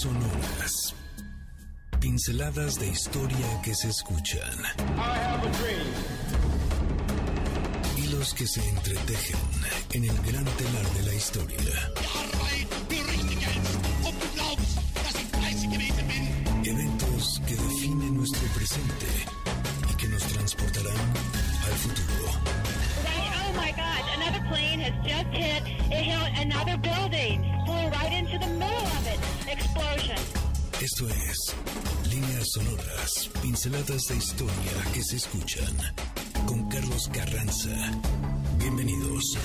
sonoras. Pinceladas de historia que se escuchan. Hilos que se entretejen en el gran telar de la historia. Eventos que definen nuestro presente y que nos transportarán al futuro. Oh my God, another plane has just hit, it hit another building, flew right into the middle of it. Explosion. Esto es Líneas Sonoras, pinceladas de historia que se escuchan. Con Carlos Carranza. Bienvenidos.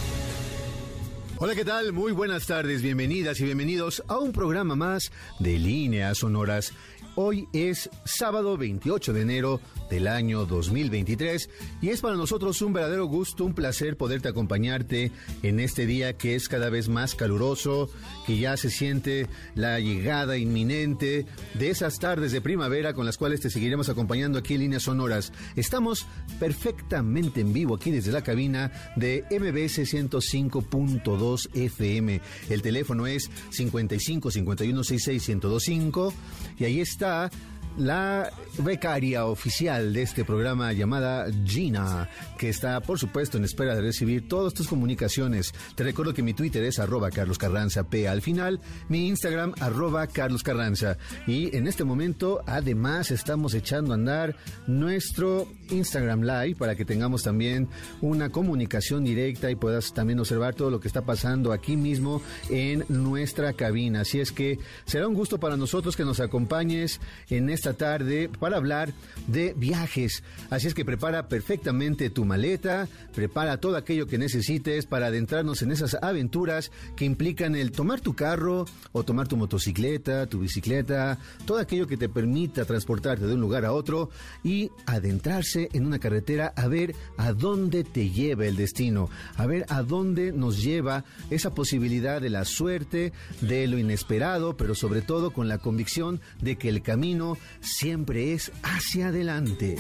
Hola, ¿qué tal? Muy buenas tardes, bienvenidas y bienvenidos a un programa más de Líneas Sonoras. Hoy es sábado 28 de enero del año 2023 y es para nosotros un verdadero gusto, un placer poderte acompañarte en este día que es cada vez más caluroso, que ya se siente la llegada inminente de esas tardes de primavera con las cuales te seguiremos acompañando aquí en líneas sonoras. Estamos perfectamente en vivo aquí desde la cabina de MBS 105.2 FM. El teléfono es 55 51 66 1025 y ahí está acá la becaria oficial de este programa llamada Gina, que está por supuesto en espera de recibir todas tus comunicaciones. Te recuerdo que mi Twitter es arroba Carlos Carranza P al final, mi Instagram arroba Carlos Carranza. Y en este momento además estamos echando a andar nuestro Instagram Live para que tengamos también una comunicación directa y puedas también observar todo lo que está pasando aquí mismo en nuestra cabina. Así es que será un gusto para nosotros que nos acompañes en esta tarde para hablar de viajes. Así es que prepara perfectamente tu maleta, prepara todo aquello que necesites para adentrarnos en esas aventuras que implican el tomar tu carro o tomar tu motocicleta, tu bicicleta, todo aquello que te permita transportarte de un lugar a otro y adentrarse en una carretera a ver a dónde te lleva el destino, a ver a dónde nos lleva esa posibilidad de la suerte, de lo inesperado, pero sobre todo con la convicción de que el camino siempre es hacia adelante.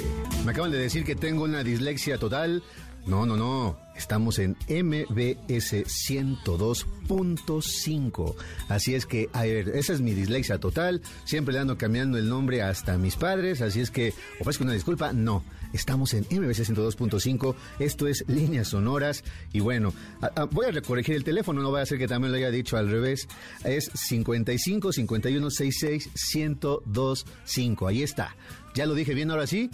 Me acaban de decir que tengo una dislexia total. No, no, no. Estamos en MBS 102.5. Así es que, a ver, esa es mi dislexia total. Siempre le ando cambiando el nombre hasta mis padres. Así es que, ofrezco una disculpa. No, estamos en MBS 102.5. Esto es líneas sonoras. Y bueno, voy a recorregir el teléfono. No voy a hacer que también lo haya dicho al revés. Es 55 51 66 1025. Ahí está. Ya lo dije bien ahora sí.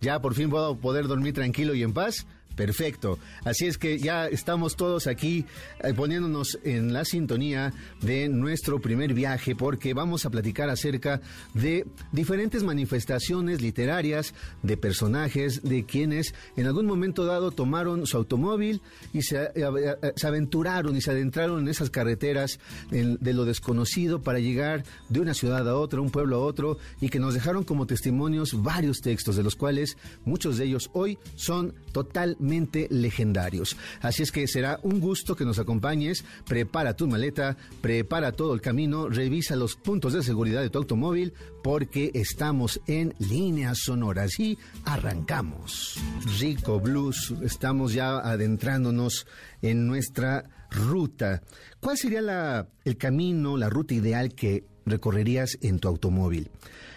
Ya por fin puedo poder dormir tranquilo y en paz. Perfecto. Así es que ya estamos todos aquí eh, poniéndonos en la sintonía de nuestro primer viaje porque vamos a platicar acerca de diferentes manifestaciones literarias de personajes de quienes en algún momento dado tomaron su automóvil y se, eh, eh, aventuraron y se adentraron en esas carreteras de lo desconocido para llegar de una ciudad a otra, un pueblo a otro y que nos dejaron como testimonios varios textos de los cuales muchos de ellos hoy son totalmente legendarios. Así es que será un gusto que nos acompañes. Prepara tu maleta, prepara todo el camino, revisa los puntos de seguridad de tu automóvil porque estamos en líneas sonoras y arrancamos. Rico Blues, estamos ya adentrándonos en nuestra ruta. ¿Cuál sería la, el camino, la ruta ideal que recorrerías en tu automóvil?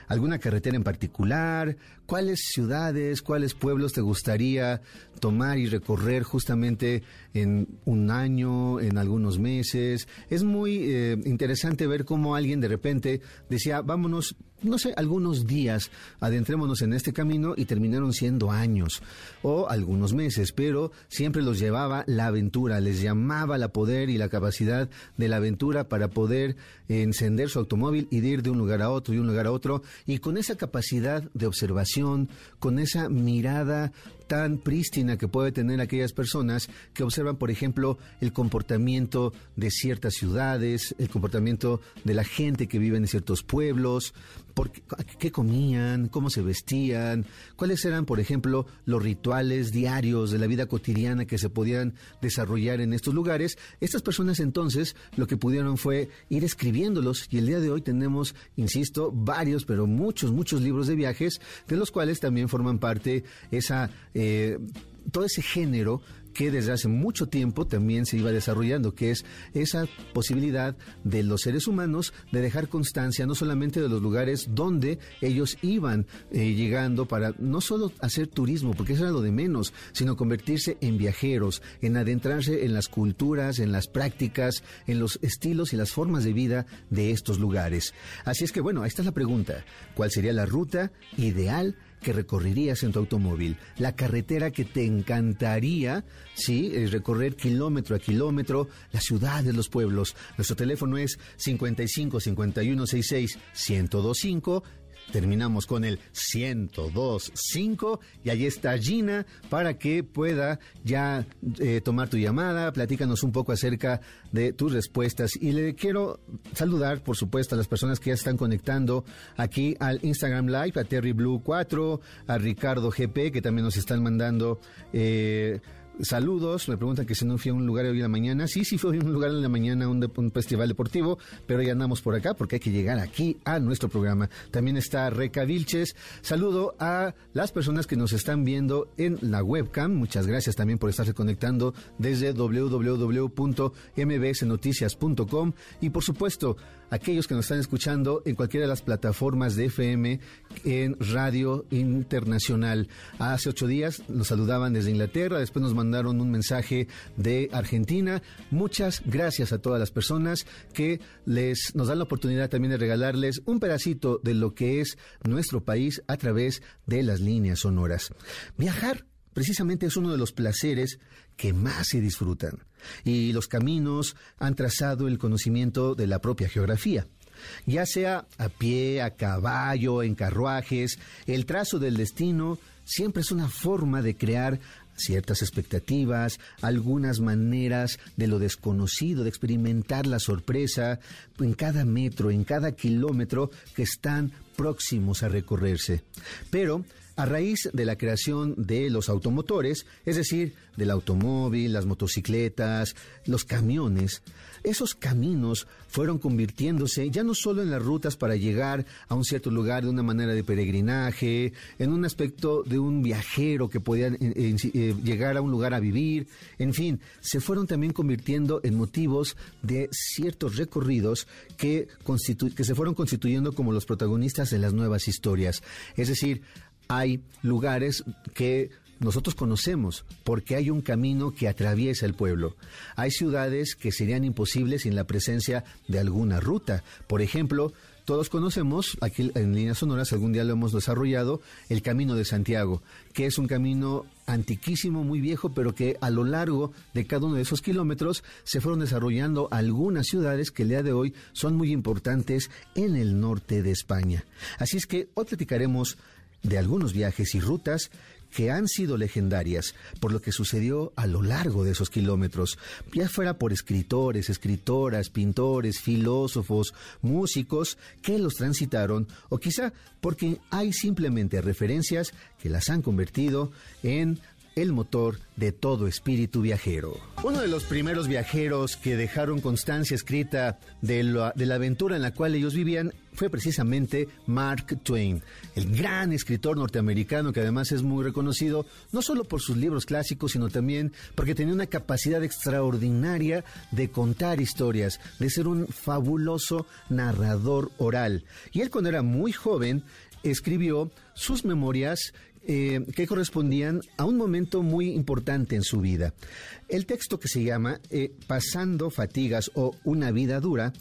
¿Alguna carretera en particular? ¿Cuáles ciudades, cuáles pueblos te gustaría tomar y recorrer justamente en un año, en algunos meses? Es muy eh, interesante ver cómo alguien de repente decía, vámonos, no sé, algunos días, adentrémonos en este camino y terminaron siendo años o algunos meses, pero siempre los llevaba la aventura, les llamaba la poder y la capacidad de la aventura para poder encender su automóvil y de ir de un lugar a otro y un lugar a otro y con esa capacidad de observación, con esa mirada tan prístina que puede tener aquellas personas que observan, por ejemplo, el comportamiento de ciertas ciudades, el comportamiento de la gente que vive en ciertos pueblos, por qué, comían, cómo se vestían, cuáles eran, por ejemplo, los rituales diarios de la vida cotidiana que se podían desarrollar en estos lugares. Estas personas entonces lo que pudieron fue ir escribiéndolos y el día de hoy tenemos, insisto, varios, pero muchos, muchos libros de viajes, de los cuales también forman parte esa... Eh, todo ese género que desde hace mucho tiempo también se iba desarrollando, que es esa posibilidad de los seres humanos de dejar constancia no solamente de los lugares donde ellos iban eh, llegando para no solo hacer turismo, porque eso era lo de menos, sino convertirse en viajeros, en adentrarse en las culturas, en las prácticas, en los estilos y las formas de vida de estos lugares. Así es que bueno, esta es la pregunta. ¿Cuál sería la ruta ideal? Que recorrerías en tu automóvil, la carretera que te encantaría, sí, recorrer kilómetro a kilómetro, las ciudades, los pueblos. Nuestro teléfono es 55 51 66 1025 Terminamos con el 1025 y allí está Gina para que pueda ya eh, tomar tu llamada, platícanos un poco acerca de tus respuestas. Y le quiero saludar por supuesto a las personas que ya están conectando aquí al Instagram Live, a Terry Blue 4, a Ricardo GP que también nos están mandando... Eh, Saludos, me preguntan que si no fui a un lugar hoy en la mañana. Sí, sí fui a un lugar en la mañana, un, un festival deportivo, pero ya andamos por acá porque hay que llegar aquí a nuestro programa. También está Reca Vilches. Saludo a las personas que nos están viendo en la webcam. Muchas gracias también por estarse conectando desde www.mbsnoticias.com y por supuesto aquellos que nos están escuchando en cualquiera de las plataformas de FM en Radio Internacional. Hace ocho días nos saludaban desde Inglaterra, después nos mandaron un mensaje de Argentina. Muchas gracias a todas las personas que les nos dan la oportunidad también de regalarles un pedacito de lo que es nuestro país a través de las líneas sonoras. Viajar precisamente es uno de los placeres que más se disfrutan. Y los caminos han trazado el conocimiento de la propia geografía. Ya sea a pie, a caballo, en carruajes, el trazo del destino siempre es una forma de crear ciertas expectativas, algunas maneras de lo desconocido, de experimentar la sorpresa en cada metro, en cada kilómetro que están próximos a recorrerse. Pero a raíz de la creación de los automotores, es decir, del automóvil, las motocicletas, los camiones, esos caminos fueron convirtiéndose ya no solo en las rutas para llegar a un cierto lugar de una manera de peregrinaje, en un aspecto de un viajero que podía eh, eh, llegar a un lugar a vivir, en fin, se fueron también convirtiendo en motivos de ciertos recorridos que, que se fueron constituyendo como los protagonistas de las nuevas historias. Es decir, hay lugares que nosotros conocemos porque hay un camino que atraviesa el pueblo. Hay ciudades que serían imposibles sin la presencia de alguna ruta. Por ejemplo, todos conocemos, aquí en líneas sonoras, algún día lo hemos desarrollado, el Camino de Santiago, que es un camino antiquísimo, muy viejo, pero que a lo largo de cada uno de esos kilómetros se fueron desarrollando algunas ciudades que el día de hoy son muy importantes en el norte de España. Así es que hoy platicaremos de algunos viajes y rutas que han sido legendarias por lo que sucedió a lo largo de esos kilómetros, ya fuera por escritores, escritoras, pintores, filósofos, músicos que los transitaron, o quizá porque hay simplemente referencias que las han convertido en el motor de todo espíritu viajero. Uno de los primeros viajeros que dejaron constancia escrita de la, de la, aventura en la cual ellos vivían fue precisamente Mark Twain, el gran escritor norteamericano que además es muy reconocido no solo por sus libros clásicos, sino también porque tenía una capacidad extraordinaria de contar historias, de ser un fabuloso narrador oral. Y él cuando era muy joven escribió sus memorias eh, que correspondían a un momento muy importante en su vida. El texto que se llama eh, Pasando fatigas o Una vida dura,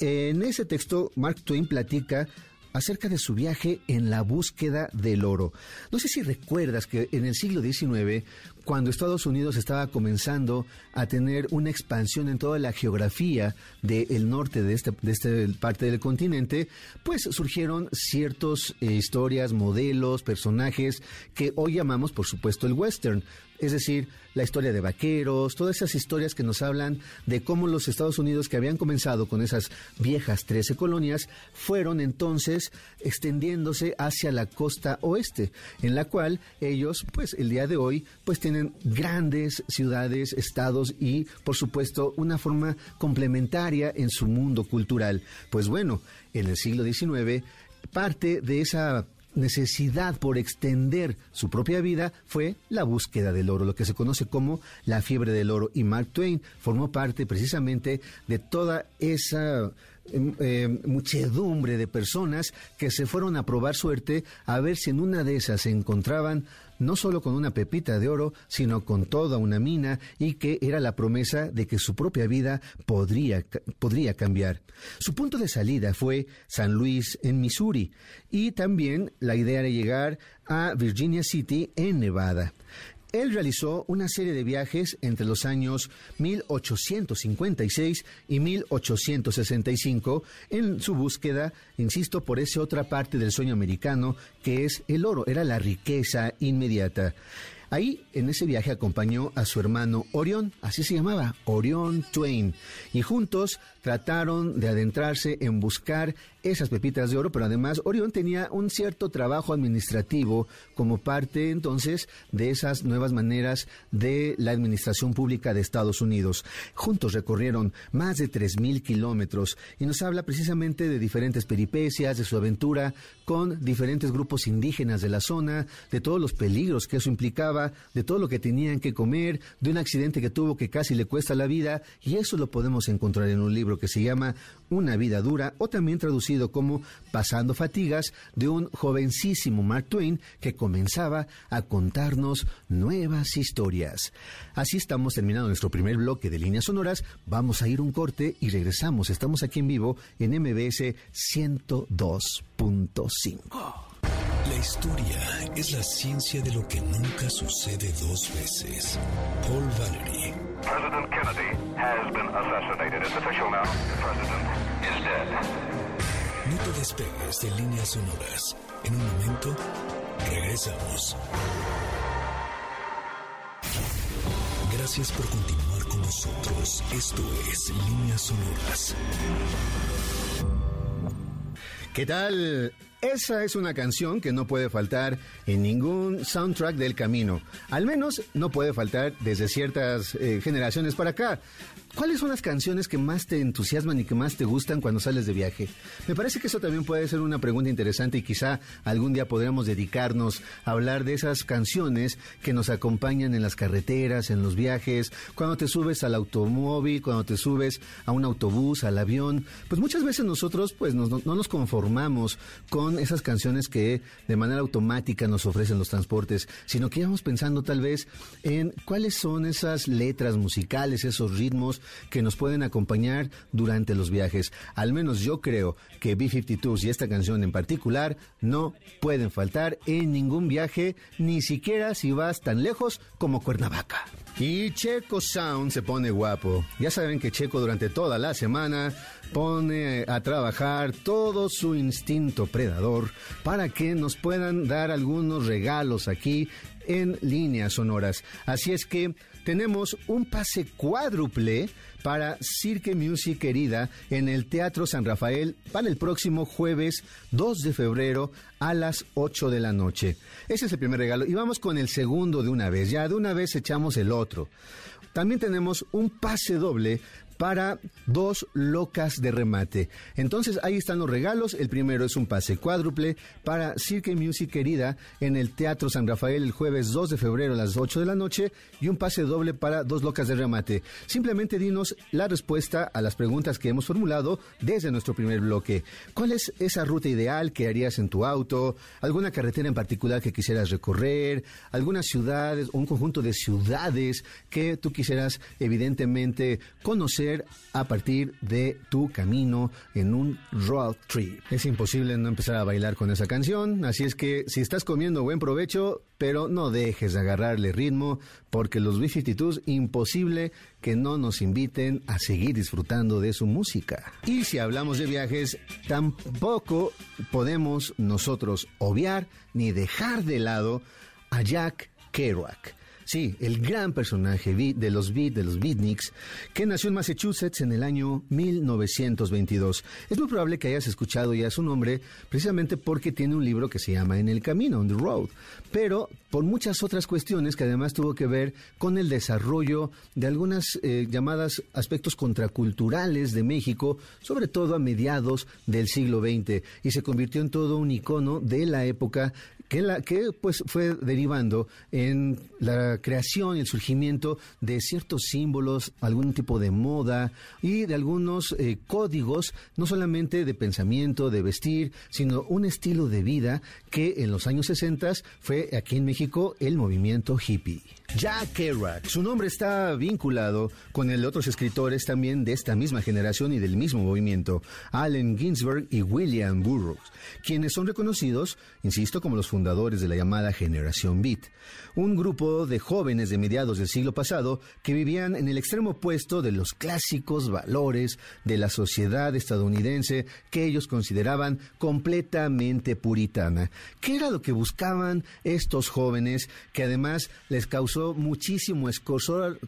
en ese texto Mark Twain platica acerca de su viaje en la búsqueda del oro. No sé si recuerdas que en el siglo XIX, cuando Estados Unidos estaba comenzando a tener una expansión en toda la geografía del norte de esta de este parte del continente, pues surgieron ciertas eh, historias, modelos, personajes que hoy llamamos, por supuesto, el western. Es decir, la historia de vaqueros, todas esas historias que nos hablan de cómo los Estados Unidos que habían comenzado con esas viejas 13 colonias fueron entonces extendiéndose hacia la costa oeste, en la cual ellos, pues el día de hoy, pues tienen grandes ciudades, estados y, por supuesto, una forma complementaria en su mundo cultural. Pues bueno, en el siglo XIX, parte de esa necesidad por extender su propia vida fue la búsqueda del oro, lo que se conoce como la fiebre del oro. Y Mark Twain formó parte precisamente de toda esa em, eh, muchedumbre de personas que se fueron a probar suerte a ver si en una de esas se encontraban no solo con una pepita de oro, sino con toda una mina y que era la promesa de que su propia vida podría, podría cambiar. Su punto de salida fue San Luis en Missouri y también la idea de llegar a Virginia City en Nevada. Él realizó una serie de viajes entre los años 1856 y 1865 en su búsqueda, insisto, por esa otra parte del sueño americano que es el oro, era la riqueza inmediata. Ahí, en ese viaje, acompañó a su hermano Orión, así se llamaba, Orión Twain, y juntos trataron de adentrarse en buscar esas pepitas de oro, pero además Orión tenía un cierto trabajo administrativo como parte entonces de esas nuevas maneras de la administración pública de Estados Unidos. Juntos recorrieron más de 3.000 kilómetros y nos habla precisamente de diferentes peripecias, de su aventura con diferentes grupos indígenas de la zona, de todos los peligros que eso implicaba, de todo lo que tenían que comer, de un accidente que tuvo que casi le cuesta la vida y eso lo podemos encontrar en un libro que se llama Una vida dura o también traducido como Pasando fatigas de un jovencísimo Mark Twain que comenzaba a contarnos nuevas historias. Así estamos terminando nuestro primer bloque de líneas sonoras. Vamos a ir un corte y regresamos. Estamos aquí en vivo en MBS 102.5. La historia es la ciencia de lo que nunca sucede dos veces. Paul Valery. President Kennedy has been assassinated. It's official now. The president is dead. No te despegues de líneas sonoras. En un momento, regresamos. Gracias por continuar con nosotros. Esto es Líneas Sonoras. ¿Qué tal? Esa es una canción que no puede faltar en ningún soundtrack del camino. Al menos no puede faltar desde ciertas eh, generaciones para acá. ¿Cuáles son las canciones que más te entusiasman y que más te gustan cuando sales de viaje? Me parece que eso también puede ser una pregunta interesante y quizá algún día podríamos dedicarnos a hablar de esas canciones que nos acompañan en las carreteras, en los viajes, cuando te subes al automóvil, cuando te subes a un autobús, al avión. Pues muchas veces nosotros pues no, no nos conformamos con esas canciones que de manera automática nos ofrecen los transportes, sino que íbamos pensando tal vez en cuáles son esas letras musicales, esos ritmos que nos pueden acompañar durante los viajes. Al menos yo creo que B-52s y esta canción en particular no pueden faltar en ningún viaje, ni siquiera si vas tan lejos como Cuernavaca. Y Checo Sound se pone guapo. Ya saben que Checo durante toda la semana pone a trabajar todo su instinto predador para que nos puedan dar algunos regalos aquí en líneas sonoras. Así es que tenemos un pase cuádruple para Cirque Music querida en el Teatro San Rafael para el próximo jueves 2 de febrero a las 8 de la noche. Ese es el primer regalo. Y vamos con el segundo de una vez. Ya de una vez echamos el otro. También tenemos un pase doble para dos locas de remate. Entonces ahí están los regalos. El primero es un pase cuádruple para Cirque Music querida en el Teatro San Rafael el jueves 2 de febrero a las 8 de la noche y un pase doble para dos locas de remate. Simplemente dinos la respuesta a las preguntas que hemos formulado desde nuestro primer bloque. ¿Cuál es esa ruta ideal que harías en tu auto? ¿Alguna carretera en particular que quisieras recorrer? ¿Algunas ciudades o un conjunto de ciudades que tú quisieras evidentemente conocer? A partir de tu camino en un road trip. Es imposible no empezar a bailar con esa canción, así es que si estás comiendo buen provecho, pero no dejes de agarrarle ritmo, porque los B-52 imposible que no nos inviten a seguir disfrutando de su música. Y si hablamos de viajes, tampoco podemos nosotros obviar ni dejar de lado a Jack Kerouac. Sí, el gran personaje de los Beat, de los Beatniks, que nació en Massachusetts en el año 1922. Es muy probable que hayas escuchado ya su nombre precisamente porque tiene un libro que se llama En el Camino, On the Road, pero por muchas otras cuestiones que además tuvo que ver con el desarrollo de algunas eh, llamadas aspectos contraculturales de México, sobre todo a mediados del siglo XX, y se convirtió en todo un icono de la época que, la, que pues fue derivando en la creación y el surgimiento de ciertos símbolos, algún tipo de moda y de algunos eh, códigos, no solamente de pensamiento, de vestir, sino un estilo de vida que en los años 60 fue aquí en México el movimiento hippie. Jack Kerouac, su nombre está vinculado con el de otros escritores también de esta misma generación y del mismo movimiento, Allen Ginsberg y William Burroughs, quienes son reconocidos, insisto, como los fundadores de la llamada generación Beat, un grupo de jóvenes de mediados del siglo pasado que vivían en el extremo opuesto de los clásicos valores de la sociedad estadounidense que ellos consideraban completamente puritana. ¿Qué era lo que buscaban estos jóvenes que además les causó muchísimo escosor,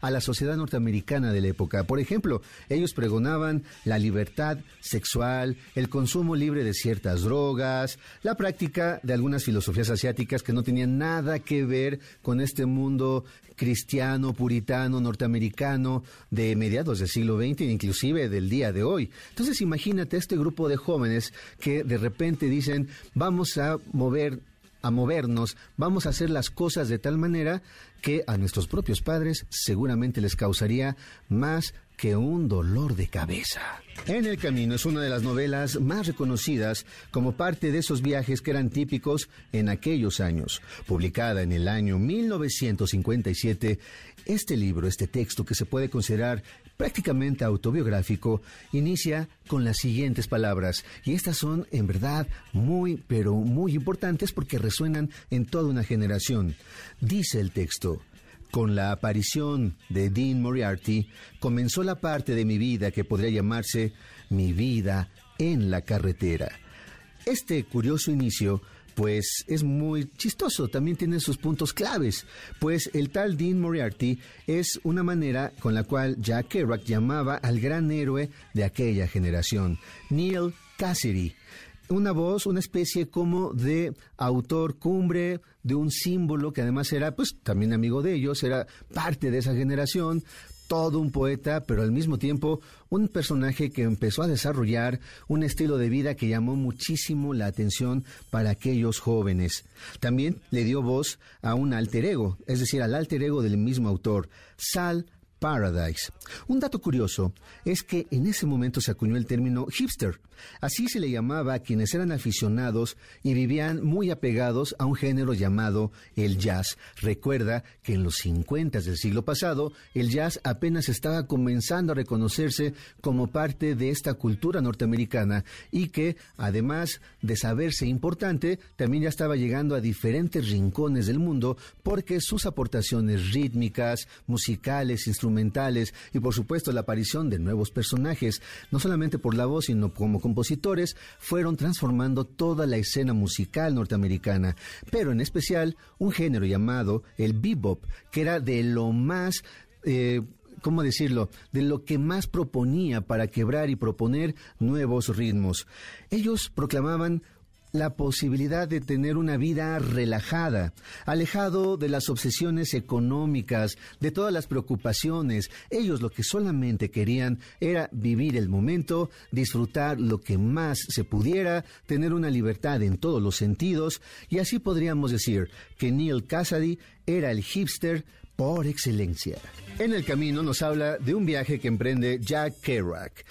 a la sociedad norteamericana de la época. Por ejemplo, ellos pregonaban la libertad sexual, el consumo libre de ciertas drogas, la práctica de algunas filosofías asiáticas que no tenían nada que ver con este mundo cristiano, puritano, norteamericano de mediados del siglo XX e inclusive del día de hoy. Entonces imagínate este grupo de jóvenes que de repente dicen vamos a mover a movernos, vamos a hacer las cosas de tal manera que a nuestros propios padres seguramente les causaría más que un dolor de cabeza. En el Camino es una de las novelas más reconocidas como parte de esos viajes que eran típicos en aquellos años. Publicada en el año 1957, este libro, este texto que se puede considerar prácticamente autobiográfico, inicia con las siguientes palabras, y estas son en verdad muy, pero muy importantes porque resuenan en toda una generación. Dice el texto, con la aparición de Dean Moriarty, comenzó la parte de mi vida que podría llamarse mi vida en la carretera. Este curioso inicio pues es muy chistoso, también tiene sus puntos claves, pues el tal Dean Moriarty es una manera con la cual Jack Kerouac llamaba al gran héroe de aquella generación, Neil Cassidy. Una voz, una especie como de autor cumbre, de un símbolo que además era pues también amigo de ellos, era parte de esa generación, todo un poeta, pero al mismo tiempo un personaje que empezó a desarrollar un estilo de vida que llamó muchísimo la atención para aquellos jóvenes. También le dio voz a un alter ego, es decir, al alter ego del mismo autor, Sal Paradise. Un dato curioso es que en ese momento se acuñó el término hipster. Así se le llamaba a quienes eran aficionados y vivían muy apegados a un género llamado el jazz. Recuerda que en los 50 del siglo pasado el jazz apenas estaba comenzando a reconocerse como parte de esta cultura norteamericana y que además de saberse importante, también ya estaba llegando a diferentes rincones del mundo porque sus aportaciones rítmicas, musicales, instrumentales, y por supuesto la aparición de nuevos personajes, no solamente por la voz, sino como compositores, fueron transformando toda la escena musical norteamericana, pero en especial un género llamado el bebop, que era de lo más... Eh, ¿cómo decirlo?, de lo que más proponía para quebrar y proponer nuevos ritmos. Ellos proclamaban la posibilidad de tener una vida relajada, alejado de las obsesiones económicas, de todas las preocupaciones. Ellos lo que solamente querían era vivir el momento, disfrutar lo que más se pudiera, tener una libertad en todos los sentidos, y así podríamos decir que Neil Cassidy era el hipster por excelencia. En el camino nos habla de un viaje que emprende Jack Kerouac.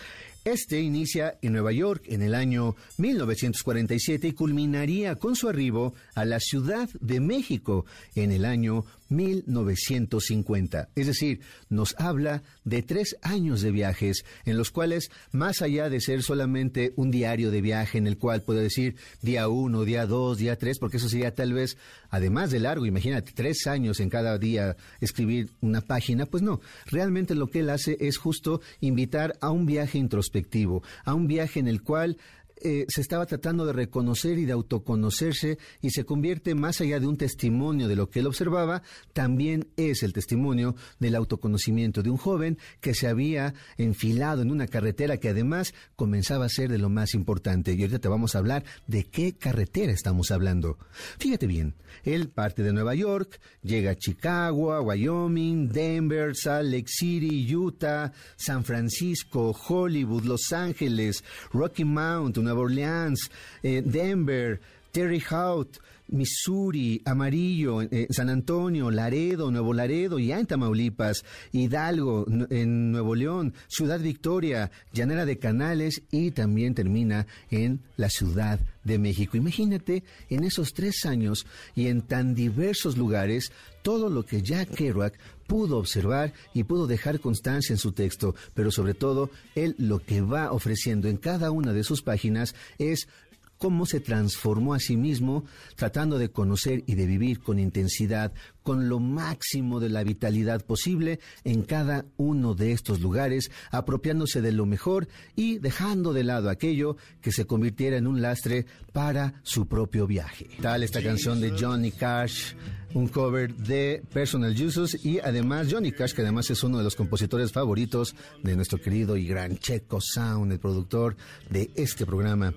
Este inicia en Nueva York en el año 1947 y culminaría con su arribo a la Ciudad de México en el año 1950. Es decir, nos habla de tres años de viajes en los cuales, más allá de ser solamente un diario de viaje en el cual puede decir día uno, día dos, día tres, porque eso sería tal vez, además de largo, imagínate, tres años en cada día escribir una página, pues no, realmente lo que él hace es justo invitar a un viaje introspectivo, a un viaje en el cual eh, se estaba tratando de reconocer y de autoconocerse y se convierte más allá de un testimonio de lo que él observaba, también es el testimonio del autoconocimiento de un joven que se había enfilado en una carretera que además comenzaba a ser de lo más importante. Y ahorita te vamos a hablar de qué carretera estamos hablando. Fíjate bien, él parte de Nueva York, llega a Chicago, Wyoming, Denver, Salt Lake City, Utah, San Francisco, Hollywood, Los Ángeles, Rocky Mount, Nueva Orleans, eh, Denver, Terry Hout, Missouri, Amarillo, eh, San Antonio, Laredo, Nuevo Laredo, ya en Tamaulipas, Hidalgo, en Nuevo León, Ciudad Victoria, Llanera de Canales y también termina en la Ciudad de México. Imagínate en esos tres años y en tan diversos lugares todo lo que Jack Kerouac pudo observar y pudo dejar constancia en su texto, pero sobre todo él lo que va ofreciendo en cada una de sus páginas es cómo se transformó a sí mismo tratando de conocer y de vivir con intensidad, con lo máximo de la vitalidad posible en cada uno de estos lugares, apropiándose de lo mejor y dejando de lado aquello que se convirtiera en un lastre para su propio viaje. Tal esta canción de Johnny Cash, un cover de Personal Jesus y además Johnny Cash, que además es uno de los compositores favoritos de nuestro querido y gran Checo Sound, el productor de este programa.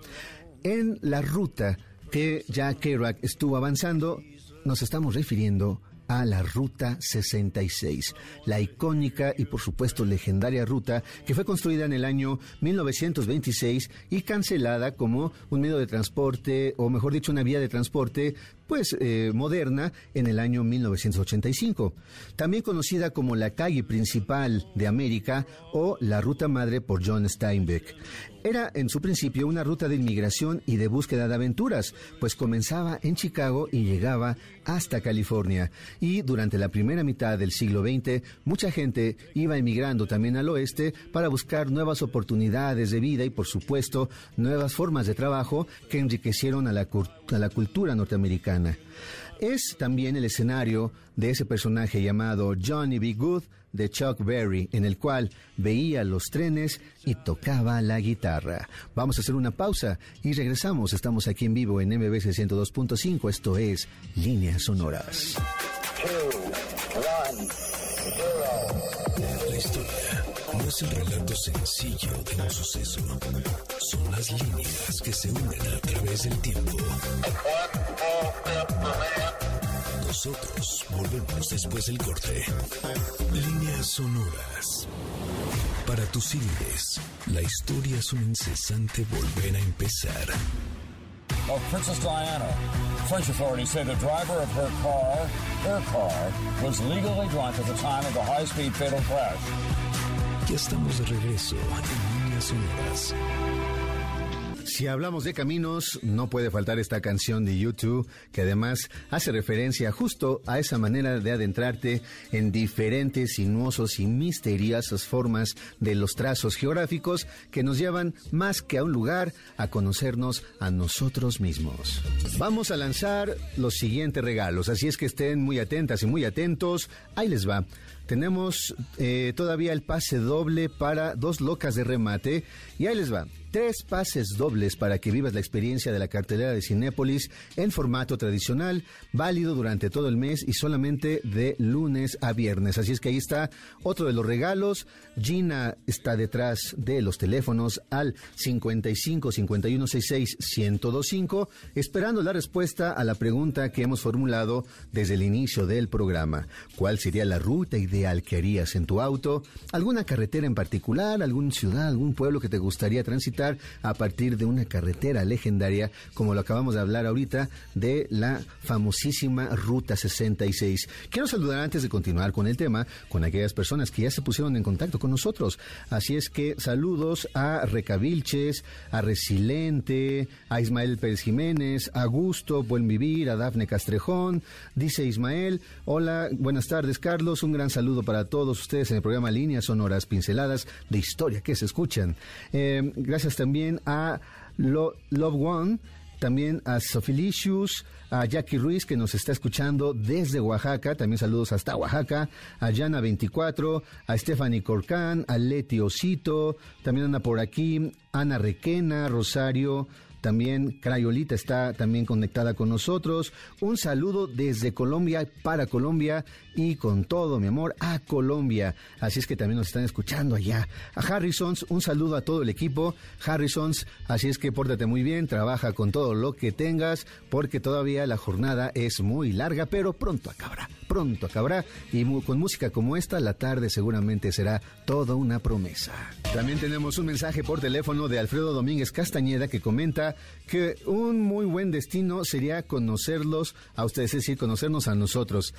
En la ruta que Jack Kerouac estuvo avanzando, nos estamos refiriendo a la Ruta 66, la icónica y por supuesto legendaria ruta que fue construida en el año 1926 y cancelada como un medio de transporte, o mejor dicho, una vía de transporte pues eh, moderna en el año 1985, también conocida como la calle principal de América o la ruta madre por John Steinbeck. Era en su principio una ruta de inmigración y de búsqueda de aventuras, pues comenzaba en Chicago y llegaba hasta California. Y durante la primera mitad del siglo XX, mucha gente iba emigrando también al oeste para buscar nuevas oportunidades de vida y, por supuesto, nuevas formas de trabajo que enriquecieron a la, a la cultura norteamericana. Es también el escenario de ese personaje llamado Johnny B. Good de Chuck Berry, en el cual veía los trenes y tocaba la guitarra. Vamos a hacer una pausa y regresamos. Estamos aquí en vivo en MBC 102.5. Esto es Líneas Sonoras. La historia no es el relato sencillo de un suceso. Son las líneas que se unen a través del tiempo. Nosotros volvemos después del corte. Líneas sonoras. Para tus cines, la historia es un incesante volver a empezar. of Princess Diana. French authorities say the driver of her car, her car, was legally drunk at the time of the high-speed fatal crash. Ya estamos de regreso en Líneas sonoras. Si hablamos de caminos, no puede faltar esta canción de YouTube, que además hace referencia justo a esa manera de adentrarte en diferentes sinuosos y misteriosas formas de los trazos geográficos que nos llevan más que a un lugar a conocernos a nosotros mismos. Vamos a lanzar los siguientes regalos, así es que estén muy atentas y muy atentos. Ahí les va. Tenemos eh, todavía el pase doble para dos locas de remate y ahí les va. Tres pases dobles para que vivas la experiencia de la cartelera de Cinépolis en formato tradicional, válido durante todo el mes y solamente de lunes a viernes. Así es que ahí está otro de los regalos. Gina está detrás de los teléfonos al 55 51 66 1025, esperando la respuesta a la pregunta que hemos formulado desde el inicio del programa. ¿Cuál sería la ruta ideal que harías en tu auto? ¿Alguna carretera en particular? ¿Alguna ciudad? ¿Algún pueblo que te gustaría transitar? a partir de una carretera legendaria, como lo acabamos de hablar ahorita, de la famosísima Ruta 66. Quiero saludar antes de continuar con el tema, con aquellas personas que ya se pusieron en contacto con nosotros. Así es que saludos a Recavilches, a Resilente, a Ismael Pérez Jiménez, a Gusto, Buen Vivir, a Dafne Castrejón. Dice Ismael, hola, buenas tardes Carlos, un gran saludo para todos ustedes en el programa Líneas Sonoras Pinceladas de Historia que se escuchan. Eh, gracias también a Lo- Love One. también a Sofilicius, a Jackie Ruiz que nos está escuchando desde Oaxaca, también saludos hasta Oaxaca, a Yana 24, a Stephanie Corcán, a Leti Osito, también anda por aquí, Ana Requena, Rosario, también Crayolita está también conectada con nosotros. Un saludo desde Colombia para Colombia y con todo mi amor a Colombia. Así es que también nos están escuchando allá. A Harrisons, un saludo a todo el equipo. Harrisons, así es que pórtate muy bien, trabaja con todo lo que tengas, porque todavía la jornada es muy larga, pero pronto acabará. Pronto acabará y con música como esta, la tarde seguramente será toda una promesa. También tenemos un mensaje por teléfono de Alfredo Domínguez Castañeda que comenta que un muy buen destino sería conocerlos a ustedes, es decir, conocernos a nosotros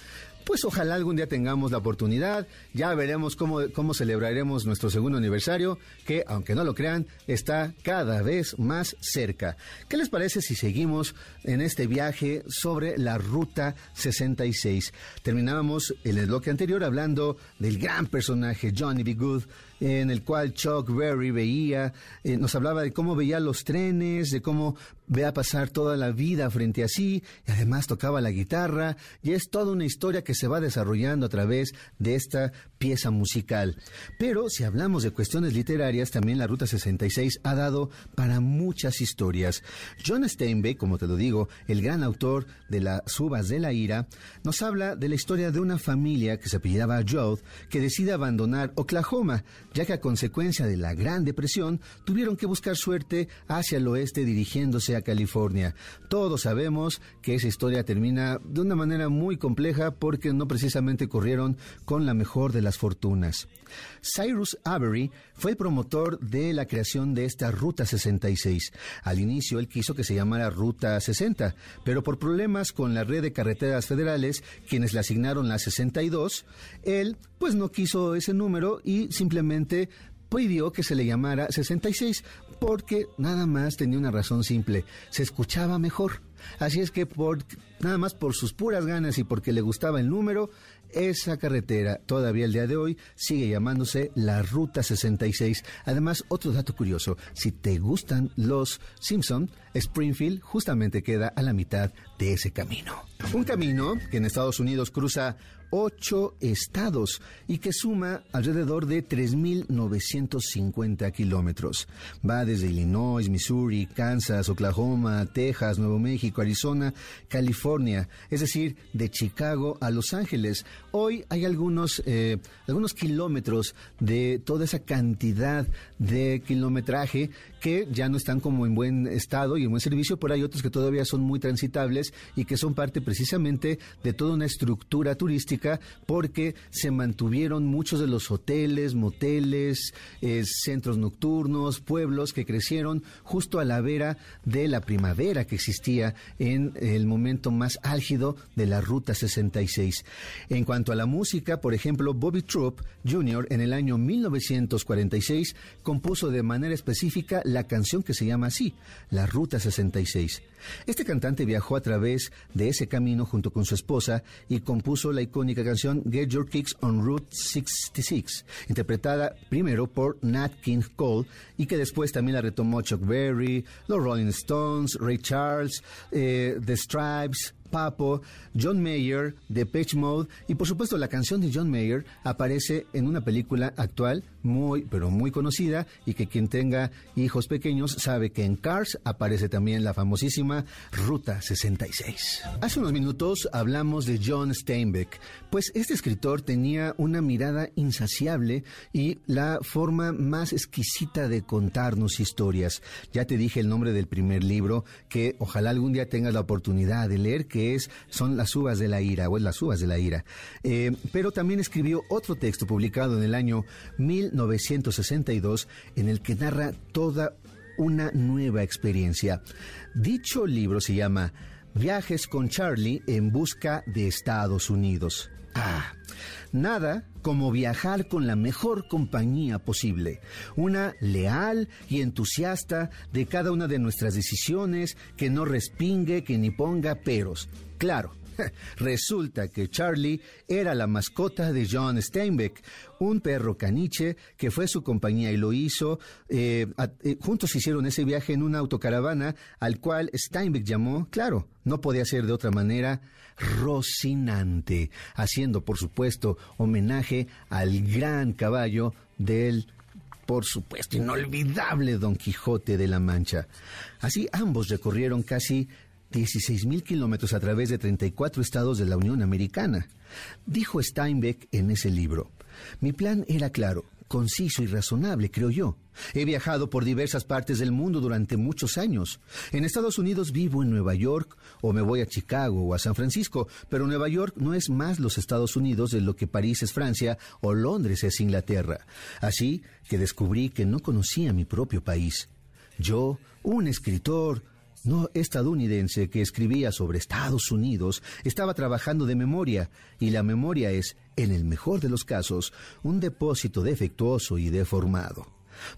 pues ojalá algún día tengamos la oportunidad. Ya veremos cómo, cómo celebraremos nuestro segundo aniversario, que aunque no lo crean, está cada vez más cerca. ¿Qué les parece si seguimos en este viaje sobre la Ruta 66? Terminábamos el bloque anterior hablando del gran personaje Johnny B. Good, en el cual Chuck Berry veía, eh, nos hablaba de cómo veía los trenes, de cómo veía pasar toda la vida frente a sí, y además tocaba la guitarra, y es toda una historia que se va desarrollando a través de esta pieza musical. Pero si hablamos de cuestiones literarias, también la Ruta 66 ha dado para muchas historias. John Steinbeck, como te lo digo, el gran autor de las Uvas de la Ira, nos habla de la historia de una familia que se apellidaba Joe, que decide abandonar Oklahoma, ya que a consecuencia de la Gran Depresión tuvieron que buscar suerte hacia el oeste dirigiéndose California. Todos sabemos que esa historia termina de una manera muy compleja porque no precisamente corrieron con la mejor de las fortunas. Cyrus Avery fue el promotor de la creación de esta Ruta 66. Al inicio él quiso que se llamara Ruta 60, pero por problemas con la red de carreteras federales, quienes le asignaron la 62, él pues no quiso ese número y simplemente pidió que se le llamara 66 porque nada más tenía una razón simple, se escuchaba mejor. Así es que por nada más por sus puras ganas y porque le gustaba el número, esa carretera todavía el día de hoy sigue llamándose la Ruta 66. Además, otro dato curioso, si te gustan los Simpson, Springfield justamente queda a la mitad de ese camino. Un camino que en Estados Unidos cruza ocho estados y que suma alrededor de 3.950 kilómetros. Va desde Illinois, Missouri, Kansas, Oklahoma, Texas, Nuevo México, Arizona, California, es decir, de Chicago a Los Ángeles. Hoy hay algunos, eh, algunos kilómetros de toda esa cantidad de kilometraje que ya no están como en buen estado y en buen servicio, pero hay otros que todavía son muy transitables y que son parte precisamente de toda una estructura turística porque se mantuvieron muchos de los hoteles, moteles, eh, centros nocturnos, pueblos que crecieron justo a la vera de la primavera que existía en el momento más álgido de la Ruta 66. En cuanto a la música, por ejemplo, Bobby Troop Jr. en el año 1946 compuso de manera específica la canción que se llama así, La Ruta 66. Este cantante viajó a través de ese camino junto con su esposa y compuso la icónica canción Get Your Kicks on Route 66, interpretada primero por Nat King Cole y que después también la retomó Chuck Berry, los Rolling Stones, Ray Charles, eh, The Stripes, Papo, John Mayer, The Pitch Mode y por supuesto la canción de John Mayer aparece en una película actual muy pero muy conocida y que quien tenga hijos pequeños sabe que en Cars aparece también la famosísima Ruta 66. Hace unos minutos hablamos de John Steinbeck, pues este escritor tenía una mirada insaciable y la forma más exquisita de contarnos historias. Ya te dije el nombre del primer libro que ojalá algún día tengas la oportunidad de leer que es son las uvas de la ira o es las uvas de la ira. Eh, pero también escribió otro texto publicado en el año 1962 en el que narra toda una nueva experiencia. Dicho libro se llama Viajes con Charlie en busca de Estados Unidos. Ah, nada como viajar con la mejor compañía posible, una leal y entusiasta de cada una de nuestras decisiones, que no respingue, que ni ponga peros. Claro, Resulta que Charlie era la mascota de John Steinbeck, un perro caniche que fue su compañía y lo hizo. eh, eh, juntos hicieron ese viaje en una autocaravana al cual Steinbeck llamó, claro, no podía ser de otra manera, Rocinante, haciendo por supuesto homenaje al gran caballo del por supuesto, inolvidable Don Quijote de la Mancha. Así ambos recorrieron casi 16 mil kilómetros a través de 34 estados de la Unión Americana. Dijo Steinbeck en ese libro, mi plan era claro, conciso y razonable, creo yo. He viajado por diversas partes del mundo durante muchos años. En Estados Unidos vivo en Nueva York o me voy a Chicago o a San Francisco, pero Nueva York no es más los Estados Unidos de lo que París es Francia o Londres es Inglaterra. Así que descubrí que no conocía mi propio país. Yo, un escritor no estadounidense que escribía sobre Estados Unidos, estaba trabajando de memoria, y la memoria es, en el mejor de los casos, un depósito defectuoso y deformado.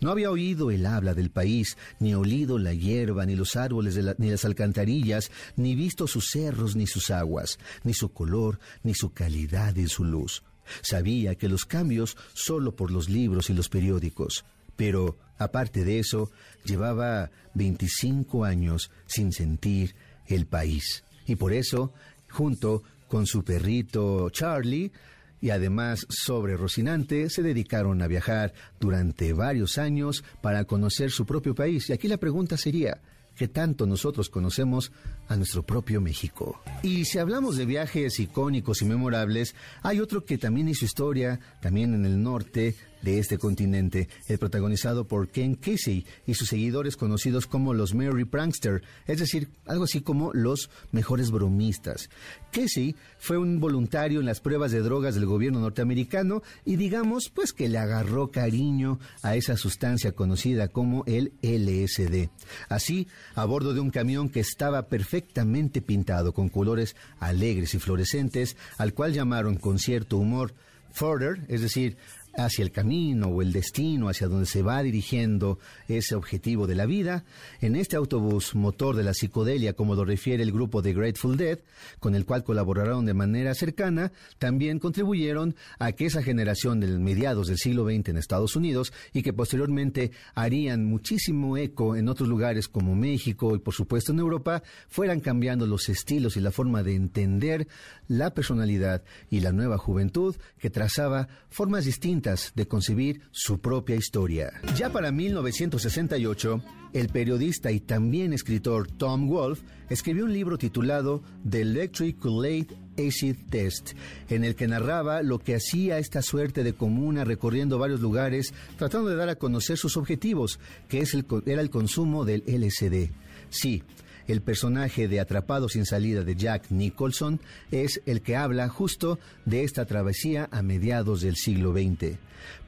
No había oído el habla del país, ni olido la hierba, ni los árboles, ni las alcantarillas, ni visto sus cerros, ni sus aguas, ni su color, ni su calidad y su luz. Sabía que los cambios solo por los libros y los periódicos, pero aparte de eso, llevaba 25 años sin sentir el país. Y por eso, junto con su perrito Charlie, y además sobre Rocinante, se dedicaron a viajar durante varios años para conocer su propio país. Y aquí la pregunta sería, ¿qué tanto nosotros conocemos a nuestro propio México? Y si hablamos de viajes icónicos y memorables, hay otro que también hizo historia, también en el norte de este continente, el protagonizado por Ken Casey y sus seguidores conocidos como los Merry Prankster, es decir, algo así como los mejores bromistas. Casey fue un voluntario en las pruebas de drogas del gobierno norteamericano y digamos pues que le agarró cariño a esa sustancia conocida como el LSD. Así, a bordo de un camión que estaba perfectamente pintado con colores alegres y fluorescentes, al cual llamaron con cierto humor Further, es decir, hacia el camino o el destino, hacia donde se va dirigiendo ese objetivo de la vida, en este autobús motor de la psicodelia, como lo refiere el grupo de Grateful Dead, con el cual colaboraron de manera cercana, también contribuyeron a que esa generación del mediados del siglo XX en Estados Unidos y que posteriormente harían muchísimo eco en otros lugares como México y por supuesto en Europa, fueran cambiando los estilos y la forma de entender la personalidad y la nueva juventud que trazaba formas distintas de concebir su propia historia. Ya para 1968, el periodista y también escritor Tom Wolfe escribió un libro titulado The Electric Kool-Aid Acid Test, en el que narraba lo que hacía esta suerte de comuna recorriendo varios lugares, tratando de dar a conocer sus objetivos, que es el era el consumo del LSD. Sí, el personaje de Atrapado sin salida de Jack Nicholson es el que habla justo de esta travesía a mediados del siglo XX.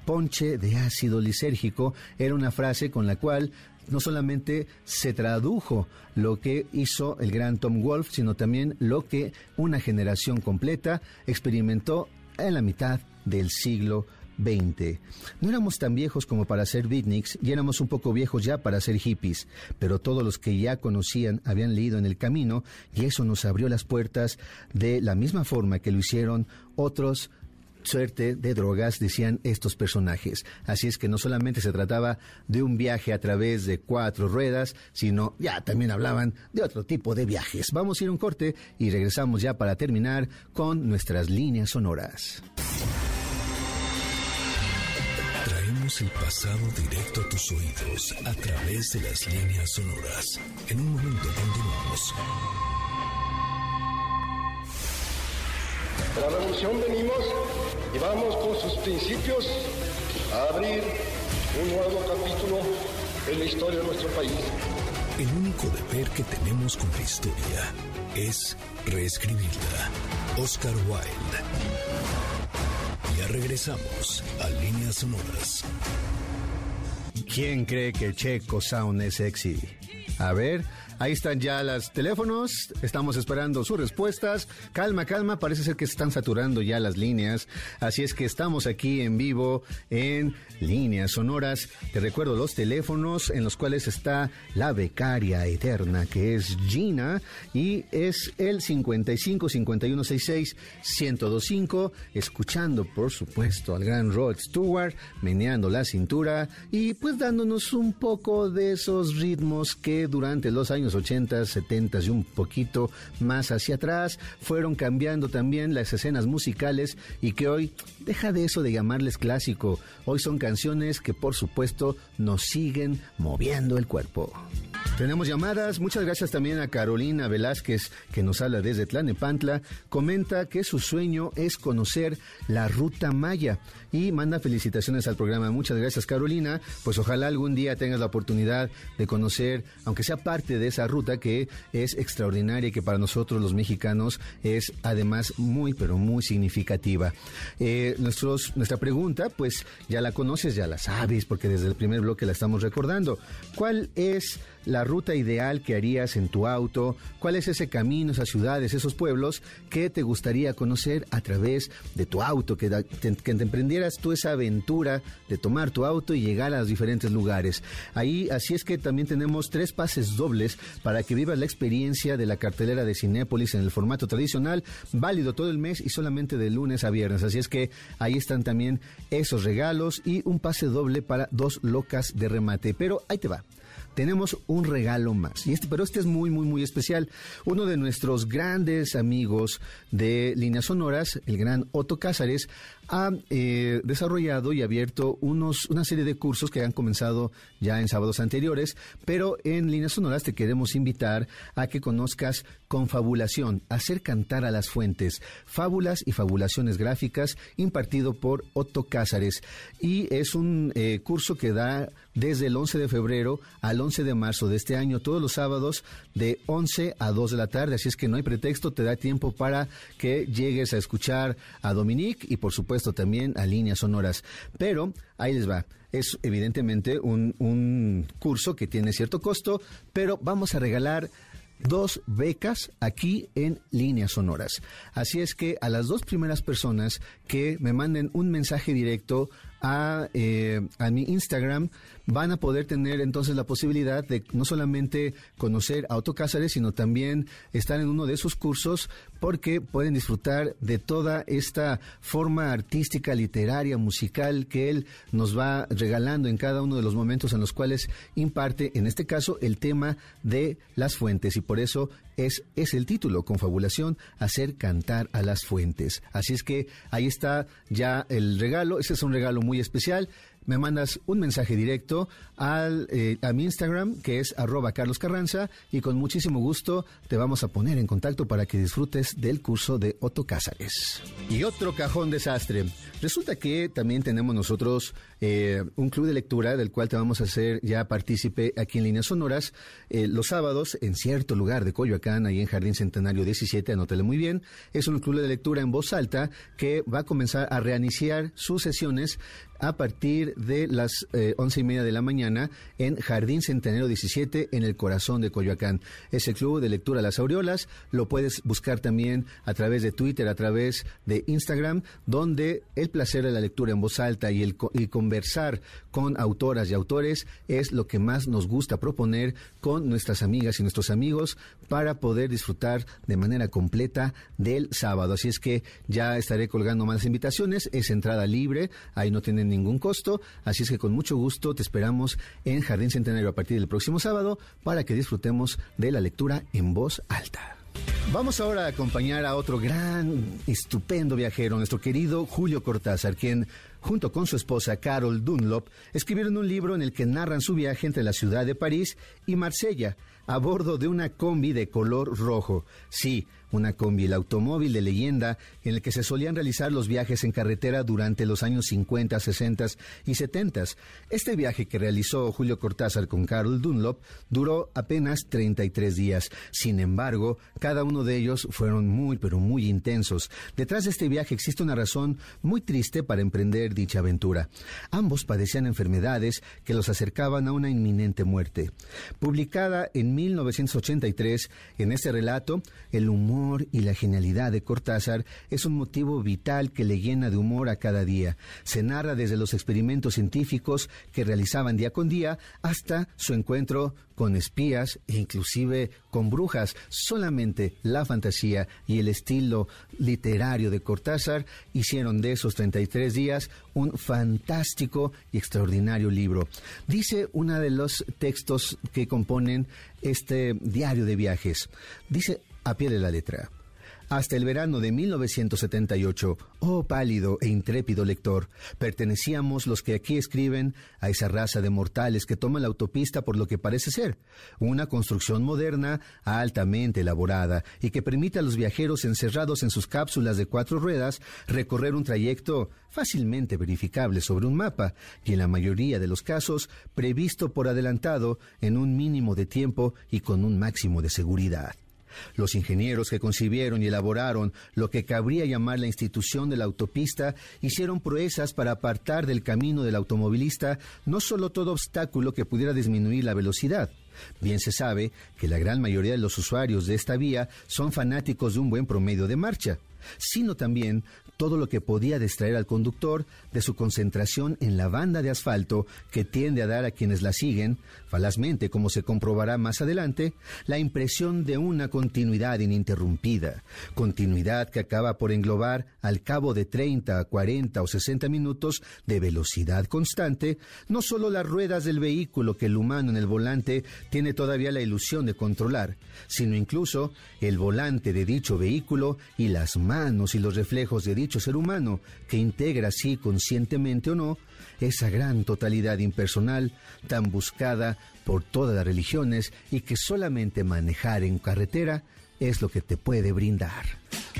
Ponche de ácido lisérgico era una frase con la cual no solamente se tradujo lo que hizo el gran Tom Wolfe, sino también lo que una generación completa experimentó en la mitad del siglo XX. No éramos tan viejos como para ser beatniks y éramos un poco viejos ya para ser hippies, pero todos los que ya conocían habían leído en el camino y eso nos abrió las puertas de la misma forma que lo hicieron otros suerte de drogas, decían estos personajes. Así es que no solamente se trataba de un viaje a través de cuatro ruedas, sino ya también hablaban de otro tipo de viajes. Vamos a ir un corte y regresamos ya para terminar con nuestras líneas sonoras. El pasado directo a tus oídos a través de las líneas sonoras. En un momento continuamos. De la revolución venimos y vamos con sus principios a abrir un nuevo capítulo en la historia de nuestro país. El único deber que tenemos con la historia es reescribirla. Oscar Wilde. Regresamos a líneas sonoras. ¿Quién cree que Checo Sound es sexy? A ver, ahí están ya los teléfonos, estamos esperando sus respuestas. Calma, calma, parece ser que están saturando ya las líneas, así es que estamos aquí en vivo en líneas sonoras. Te recuerdo los teléfonos en los cuales está la becaria eterna, que es Gina, y es el 55 51 66 1025, escuchando por supuesto al gran Rod Stewart, meneando la cintura y pues dándonos un poco de esos ritmos que durante los años 80, 70 y un poquito más hacia atrás fueron cambiando también las escenas musicales y que hoy deja de eso de llamarles clásico, hoy son canciones que por supuesto nos siguen moviendo el cuerpo. Tenemos llamadas. Muchas gracias también a Carolina Velázquez, que nos habla desde Tlanepantla. Comenta que su sueño es conocer la ruta Maya y manda felicitaciones al programa. Muchas gracias, Carolina. Pues ojalá algún día tengas la oportunidad de conocer, aunque sea parte de esa ruta que es extraordinaria y que para nosotros los mexicanos es además muy, pero muy significativa. Eh, nuestra pregunta, pues ya la conoces, ya la sabes, porque desde el primer bloque la estamos recordando. ¿Cuál es la ruta ideal que harías en tu auto, cuál es ese camino, esas ciudades, esos pueblos que te gustaría conocer a través de tu auto, que te emprendieras tú esa aventura de tomar tu auto y llegar a los diferentes lugares. Ahí, así es que también tenemos tres pases dobles para que vivas la experiencia de la cartelera de Cinépolis en el formato tradicional, válido todo el mes y solamente de lunes a viernes. Así es que ahí están también esos regalos y un pase doble para dos locas de remate. Pero ahí te va tenemos un regalo más. Y este, pero este es muy, muy, muy especial. Uno de nuestros grandes amigos de Líneas Sonoras, el gran Otto Cázares, ha eh, desarrollado y abierto unos, una serie de cursos que han comenzado ya en sábados anteriores, pero en Líneas Sonoras te queremos invitar a que conozcas Confabulación, hacer cantar a las fuentes, fábulas y fabulaciones gráficas impartido por Otto Cázares. Y es un eh, curso que da desde el 11 de febrero al 11 de marzo de este año, todos los sábados de 11 a 2 de la tarde, así es que no hay pretexto, te da tiempo para que llegues a escuchar a Dominique y por supuesto también a líneas sonoras. Pero ahí les va. Es evidentemente un, un curso que tiene cierto costo, pero vamos a regalar dos becas aquí en líneas sonoras. Así es que a las dos primeras personas que me manden un mensaje directo a, eh, a mi Instagram, van a poder tener entonces la posibilidad de no solamente conocer a Otto Cázares, sino también estar en uno de esos cursos porque pueden disfrutar de toda esta forma artística, literaria, musical que él nos va regalando en cada uno de los momentos en los cuales imparte, en este caso, el tema de las fuentes. Y por eso es, es el título, Confabulación, hacer cantar a las fuentes. Así es que ahí está ya el regalo. Ese es un regalo muy especial me mandas un mensaje directo al, eh, a mi Instagram, que es arroba Carlos Carranza, y con muchísimo gusto te vamos a poner en contacto para que disfrutes del curso de Otto Cázares. Y otro cajón desastre. Resulta que también tenemos nosotros eh, un club de lectura del cual te vamos a hacer ya partícipe aquí en Líneas Sonoras eh, los sábados en cierto lugar de Coyoacán, ahí en Jardín Centenario 17, anótale muy bien. Es un club de lectura en voz alta que va a comenzar a reiniciar sus sesiones a partir de las eh, once y media de la mañana en Jardín Centenario 17 en el corazón de Coyoacán. Es el club de lectura Las Aureolas. Lo puedes buscar también a través de Twitter, a través de Instagram, donde el placer de la lectura en voz alta y el y conversar con autoras y autores es lo que más nos gusta proponer con nuestras amigas y nuestros amigos para poder disfrutar de manera completa del sábado. Así es que ya estaré colgando más invitaciones. Es entrada libre, ahí no tienen ningún costo. Así es que con mucho gusto te esperamos en Jardín Centenario a partir del próximo sábado para que disfrutemos de la lectura en voz alta. Vamos ahora a acompañar a otro gran, estupendo viajero, nuestro querido Julio Cortázar, quien junto con su esposa Carol Dunlop, escribieron un libro en el que narran su viaje entre la ciudad de París y Marsella a bordo de una combi de color rojo. Sí, una combi, el automóvil de leyenda en el que se solían realizar los viajes en carretera durante los años 50, 60 y 70. Este viaje que realizó Julio Cortázar con Carol Dunlop duró apenas 33 días. Sin embargo, cada uno de ellos fueron muy, pero muy intensos. Detrás de este viaje existe una razón muy triste para emprender emprender dicha aventura. Ambos padecían enfermedades que los acercaban a una inminente muerte. Publicada en 1983, en este relato, el humor y la genialidad de Cortázar es un motivo vital que le llena de humor a cada día. Se narra desde los experimentos científicos que realizaban día con día hasta su encuentro con espías e inclusive con brujas. Solamente la fantasía y el estilo literario de Cortázar hicieron de esos 33 días un fantástico y extraordinario libro. Dice uno de los textos que componen este diario de viajes. Dice a pie de la letra hasta el verano de 1978, oh pálido e intrépido lector, pertenecíamos los que aquí escriben a esa raza de mortales que toma la autopista por lo que parece ser, una construcción moderna altamente elaborada y que permite a los viajeros encerrados en sus cápsulas de cuatro ruedas recorrer un trayecto fácilmente verificable sobre un mapa y en la mayoría de los casos previsto por adelantado en un mínimo de tiempo y con un máximo de seguridad. Los ingenieros que concibieron y elaboraron lo que cabría llamar la institución de la autopista hicieron proezas para apartar del camino del automovilista no solo todo obstáculo que pudiera disminuir la velocidad, Bien se sabe que la gran mayoría de los usuarios de esta vía son fanáticos de un buen promedio de marcha sino también todo lo que podía distraer al conductor de su concentración en la banda de asfalto que tiende a dar a quienes la siguen, falazmente como se comprobará más adelante, la impresión de una continuidad ininterrumpida, continuidad que acaba por englobar al cabo de 30, 40 o 60 minutos de velocidad constante, no solo las ruedas del vehículo que el humano en el volante tiene todavía la ilusión de controlar, sino incluso el volante de dicho vehículo y las manos y los reflejos de dicho ser humano, que integra así conscientemente o no esa gran totalidad impersonal tan buscada por todas las religiones y que solamente manejar en carretera es lo que te puede brindar.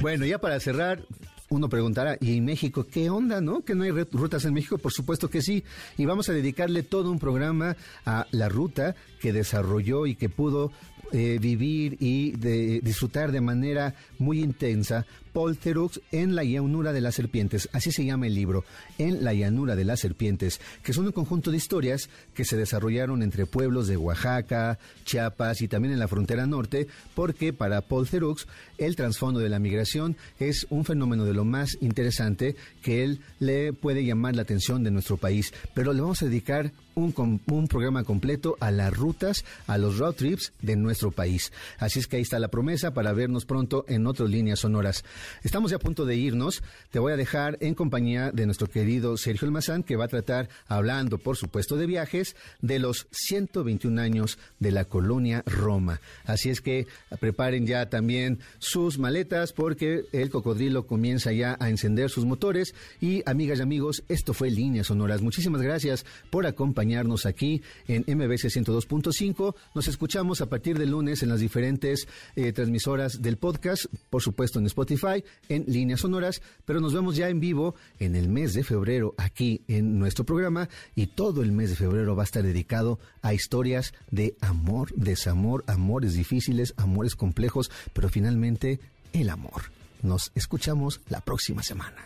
Bueno, ya para cerrar, uno preguntará, ¿y en México qué onda, no? ¿Que no hay rutas en México? Por supuesto que sí. Y vamos a dedicarle todo un programa a la ruta que desarrolló y que pudo eh, vivir y de, disfrutar de manera muy intensa Polterux en la llanura de las serpientes, así se llama el libro, en la llanura de las serpientes, que son un conjunto de historias que se desarrollaron entre pueblos de Oaxaca, Chiapas y también en la frontera norte, porque para Polterux el trasfondo de la migración es un fenómeno de lo más interesante que él le puede llamar la atención de nuestro país, pero le vamos a dedicar un, un, programa completo a las rutas, a los road trips de nuestro país. Así es que ahí está la promesa para vernos pronto en otras líneas sonoras. Estamos ya a punto de irnos. Te voy a dejar en compañía de nuestro querido Sergio Almazán, que va a tratar, hablando por supuesto de viajes, de los 121 años de la colonia Roma. Así es que preparen ya también sus maletas porque el cocodrilo comienza ya a encender sus motores. Y amigas y amigos, esto fue Líneas Sonoras. Muchísimas gracias por acompañarnos aquí en MBC 102.5. Nos escuchamos a partir del lunes en las diferentes eh, transmisoras del podcast, por supuesto en Spotify en líneas sonoras, pero nos vemos ya en vivo en el mes de febrero aquí en nuestro programa y todo el mes de febrero va a estar dedicado a historias de amor, desamor, amores difíciles, amores complejos, pero finalmente el amor. Nos escuchamos la próxima semana.